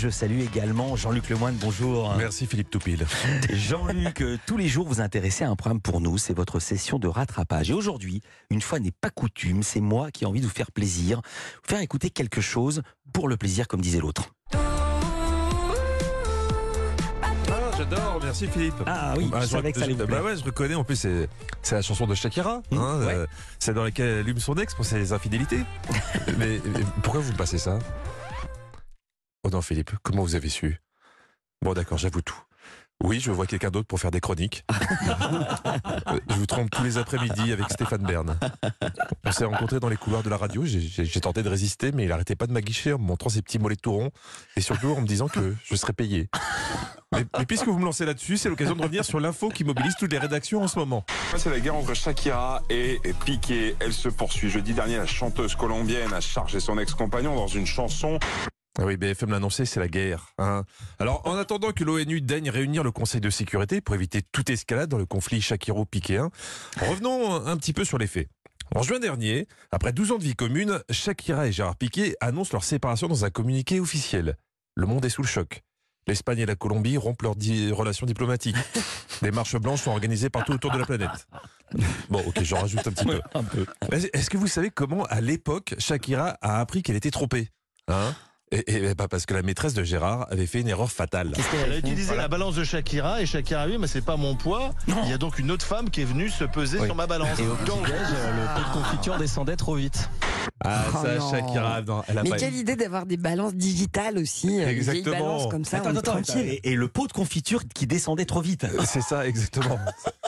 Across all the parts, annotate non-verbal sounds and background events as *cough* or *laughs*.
je salue également Jean-Luc Lemoine. Bonjour. Merci Philippe Toupil. *laughs* Jean-Luc, euh, tous les jours vous intéressez à un programme pour nous, c'est votre session de rattrapage. Et aujourd'hui, une fois n'est pas coutume, c'est moi qui ai envie de vous faire plaisir, vous faire écouter quelque chose pour le plaisir, comme disait l'autre. Ah, j'adore, merci Philippe. Ah oui, je savais que ça allait vous bah ouais, je reconnais, en plus c'est c'est la chanson de Shakira, Mmh, hein, ouais. euh, celle dans laquelle elle allume son ex pour ses infidélités. *laughs* mais, mais pourquoi vous me passez ça? Oh non Philippe, comment vous avez su? Bon d'accord, j'avoue tout. Oui, je vois quelqu'un d'autre pour faire des chroniques. *laughs* Je vous trompe tous les après-midi avec Stéphane Bern. On s'est rencontrés dans les couloirs de la radio. J'ai- tenté de résister, mais il arrêtait pas de m'aguicher en me montrant ses petits mollets tout ronds et surtout en me disant que je serais payé. Mais, mais puisque vous me lancez là-dessus, c'est l'occasion de revenir sur l'info qui mobilise toutes les rédactions en ce moment. C'est la guerre entre Shakira et Piqué. Elle se poursuit. Jeudi dernier, la chanteuse colombienne a chargé son ex-compagnon dans une chanson. Ah oui, BFM l'a annoncé, c'est la guerre. hein. Alors, en attendant que l'ONU daigne réunir le Conseil de sécurité pour éviter toute escalade dans le conflit Shakiro-Piquéen, revenons un petit peu sur les faits. En juin dernier, après 12 ans de vie commune, Shakira et Gérard Piqué annoncent leur séparation dans un communiqué officiel. Le monde est sous le choc. L'Espagne et la Colombie rompent leurs di- relations diplomatiques. *laughs* Des marches blanches sont organisées partout autour de la planète. Bon, ok, j'en rajoute un petit peu. Peu. Est-ce est-ce que vous savez comment, à l'époque, Shakira a appris qu'elle était trompée hein? Et, et bah, parce que la maîtresse de Gérard avait fait une erreur fatale. Qu'est-ce qu'elle Elle a utilisé la balance de Shakira et Shakira a dit mais c'est pas mon poids. Il y a donc une autre femme qui est venue se peser Oui. sur ma balance. Et au Donc, petit-déj, le pot de confiture descendait trop vite. Ah, Oh ça, non. Shakira, non, elle a Mais pas quelle idée d'avoir des balances digitales aussi. euh, des Exactement. balances comme ça, Attends, attends, tranquille. et, et le pot de confiture qui descendait trop vite. *laughs* C'est ça, exactement.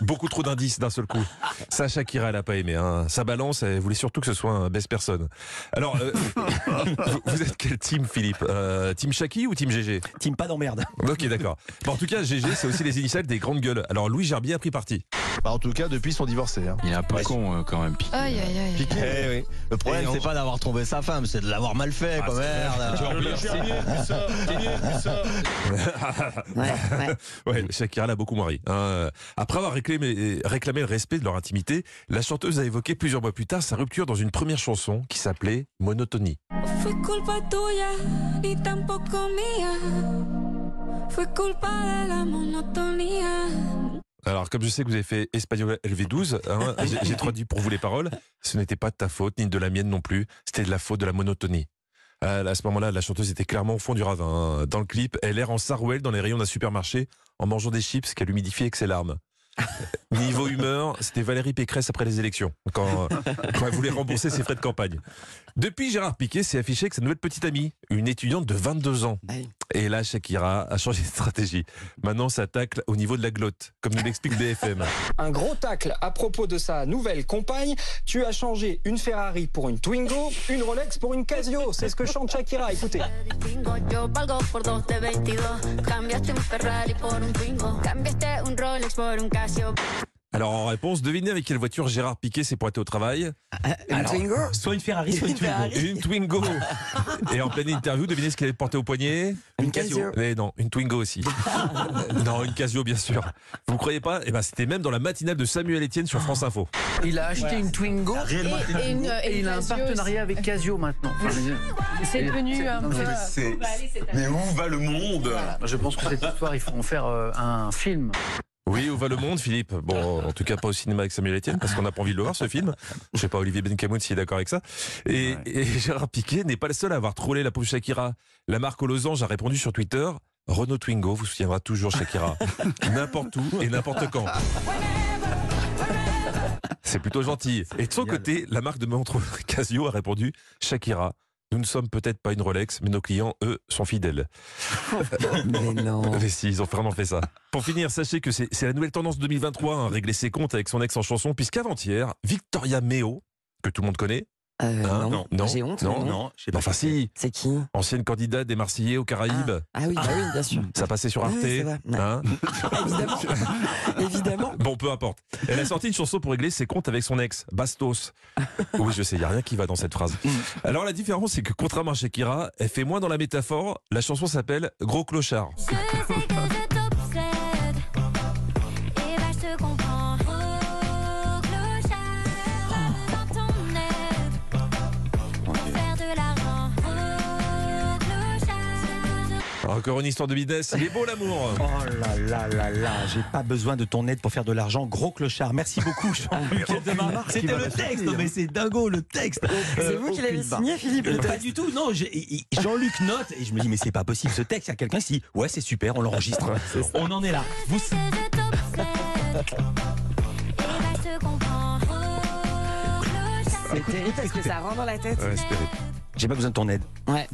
Beaucoup trop d'indices d'un seul coup. Ça, Shakira, elle a pas aimé. Hein. Sa balance, elle voulait surtout que ce soit un best personne. Alors, euh, *laughs* vous, vous êtes quel team, Philippe euh, Team Shaki ou Team GG Team pas d'emmerde. Ok, d'accord. Bon, en tout cas, GG, c'est aussi les initiales des grandes gueules. Alors, Louis Gerbier a pris parti. Bah, en tout cas, depuis, ils sont divorcés. hein. Il est un peu con euh, quand même. Piqué. Aïe, aïe, aïe. Piqué, Eh Le problème, c'est on- pas d'avoir trompé sa femme, c'est de l'avoir mal fait, quoi, merde. *laughs* Ouais, ouais. Ouais, Shakira l'a beaucoup marri. hein. Après avoir réclamé, réclamé le respect de leur intimité, la chanteuse a évoqué plusieurs mois plus tard sa rupture dans une première chanson qui s'appelait Monotonie. Fue culpa tuya, ni tampoco mía. Fue culpa de la monotonía. Alors, comme je sais que vous avez fait espagnol LV12, hein, *laughs* j'ai- traduit pour vous les paroles. Ce n'était pas de ta faute, ni de la mienne non plus. C'était de la faute de la monotonie. Euh, à ce moment-là, la chanteuse était clairement au fond du ravin. hein. Dans le clip, elle erre en sarouel dans les rayons d'un supermarché en mangeant des chips qu'elle humidifie avec ses larmes. *laughs* Niveau humeur, c'était Valérie Pécresse après les élections, quand, quand elle voulait rembourser ses frais de campagne. Depuis, Gérard Piquet s'est affiché avec sa nouvelle petite amie, une étudiante de 22 ans. Ouais. Et là, Shakira a changé de stratégie. Maintenant, ça tacle au niveau de la glotte, comme nous l'explique BFM. Un gros tacle à propos de sa nouvelle compagne. Tu as changé une Ferrari pour une Twingo, une Rolex pour une Casio. C'est ce que chante Shakira. Écoutez. Twingo, yo valgo por dos de 22. Cambiaste un Ferrari por un Twingo. Cambiaste un Rolex por un Casio. Alors, en réponse, devinez avec quelle voiture Gérard Piquet s'est pointé au travail Une Alors, Twingo Soit une Ferrari, soit une Twingo. Une Twingo Et en pleine interview, devinez ce qu'elle avait porté au poignet Une Casio. Mais non, une Twingo aussi. non, une Casio, bien sûr. Vous ne croyez pas Eh ben, c'était même dans la matinale de Samuel Etienne sur France Info. Il a acheté une Twingo Et, et une, et il a un partenariat avec Casio maintenant. C'est devenu un peu. mais où va le monde Je pense que cette histoire, il faut en faire euh, un film. Oui, où va le monde, Philippe? Bon, en tout cas, pas au cinéma avec Samuel Etienne, parce qu'on n'a pas envie de le voir, ce film. Je sais pas, Olivier Benkamoun s'il est d'accord avec ça. Et, et Gérard Piquet n'est pas le seul à avoir trollé la pauvre Shakira. La marque aux losanges a répondu sur Twitter Renault Twingo vous souviendra toujours Shakira. n'importe où et n'importe quand. C'est plutôt gentil. Et de son côté, la marque de montre *laughs* Casio a répondu Shakira. Nous ne sommes peut-être pas une Rolex, mais nos clients, eux, sont fidèles. *laughs* Mais non. *laughs* Mais si, ils ont vraiment fait ça. Pour finir, sachez que c'est la nouvelle tendance 2023, hein, régler ses comptes avec son ex en chanson, puisqu'avant-hier, Victoria Meo, que tout le monde connaît, Euh, Hein, non. non, J'ai honte. non, Non, je sais pas. enfin si, C'est qui ancienne candidate des Marseillais aux Caraïbes, Ah oui, bah oui, bien sûr. ça passait sur Arte. Oui, vrai. Ouais. hein. *laughs* Évidemment. Évidemment. Bon, peu importe. Elle a sorti une chanson pour régler ses comptes avec son ex, Bastos. Oui, je sais, il n'y a rien qui va dans cette phrase. Alors la différence, c'est que contrairement à Shakira, elle fait moins dans la métaphore. La chanson s'appelle Gros Clochard. Je sais Encore une histoire de business. Il est beau l'amour. Oh là là là là, j'ai pas besoin de ton aide pour faire de l'argent, gros clochard. Merci beaucoup Jean-Luc. *laughs* C'était le texte, mais c'est dingo le texte. C'est Euh, vous qui l'avez signé, Philippe Euh, Pas du tout, non. Jean-Luc note et je me dis mais c'est pas possible ce texte. Il y a quelqu'un qui dit ouais c'est super, on l'enregistre. On en est là. Vous. C'est terrible parce que ça rentre dans la tête. J'ai pas besoin de ton aide Ouais.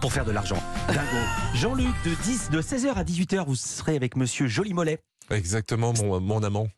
Pour faire de l'argent. Dingo. *laughs* Jean-Luc de 10 de 16h à 18h, vous serez avec monsieur Joli Mollet. Exactement, mon, mon amant.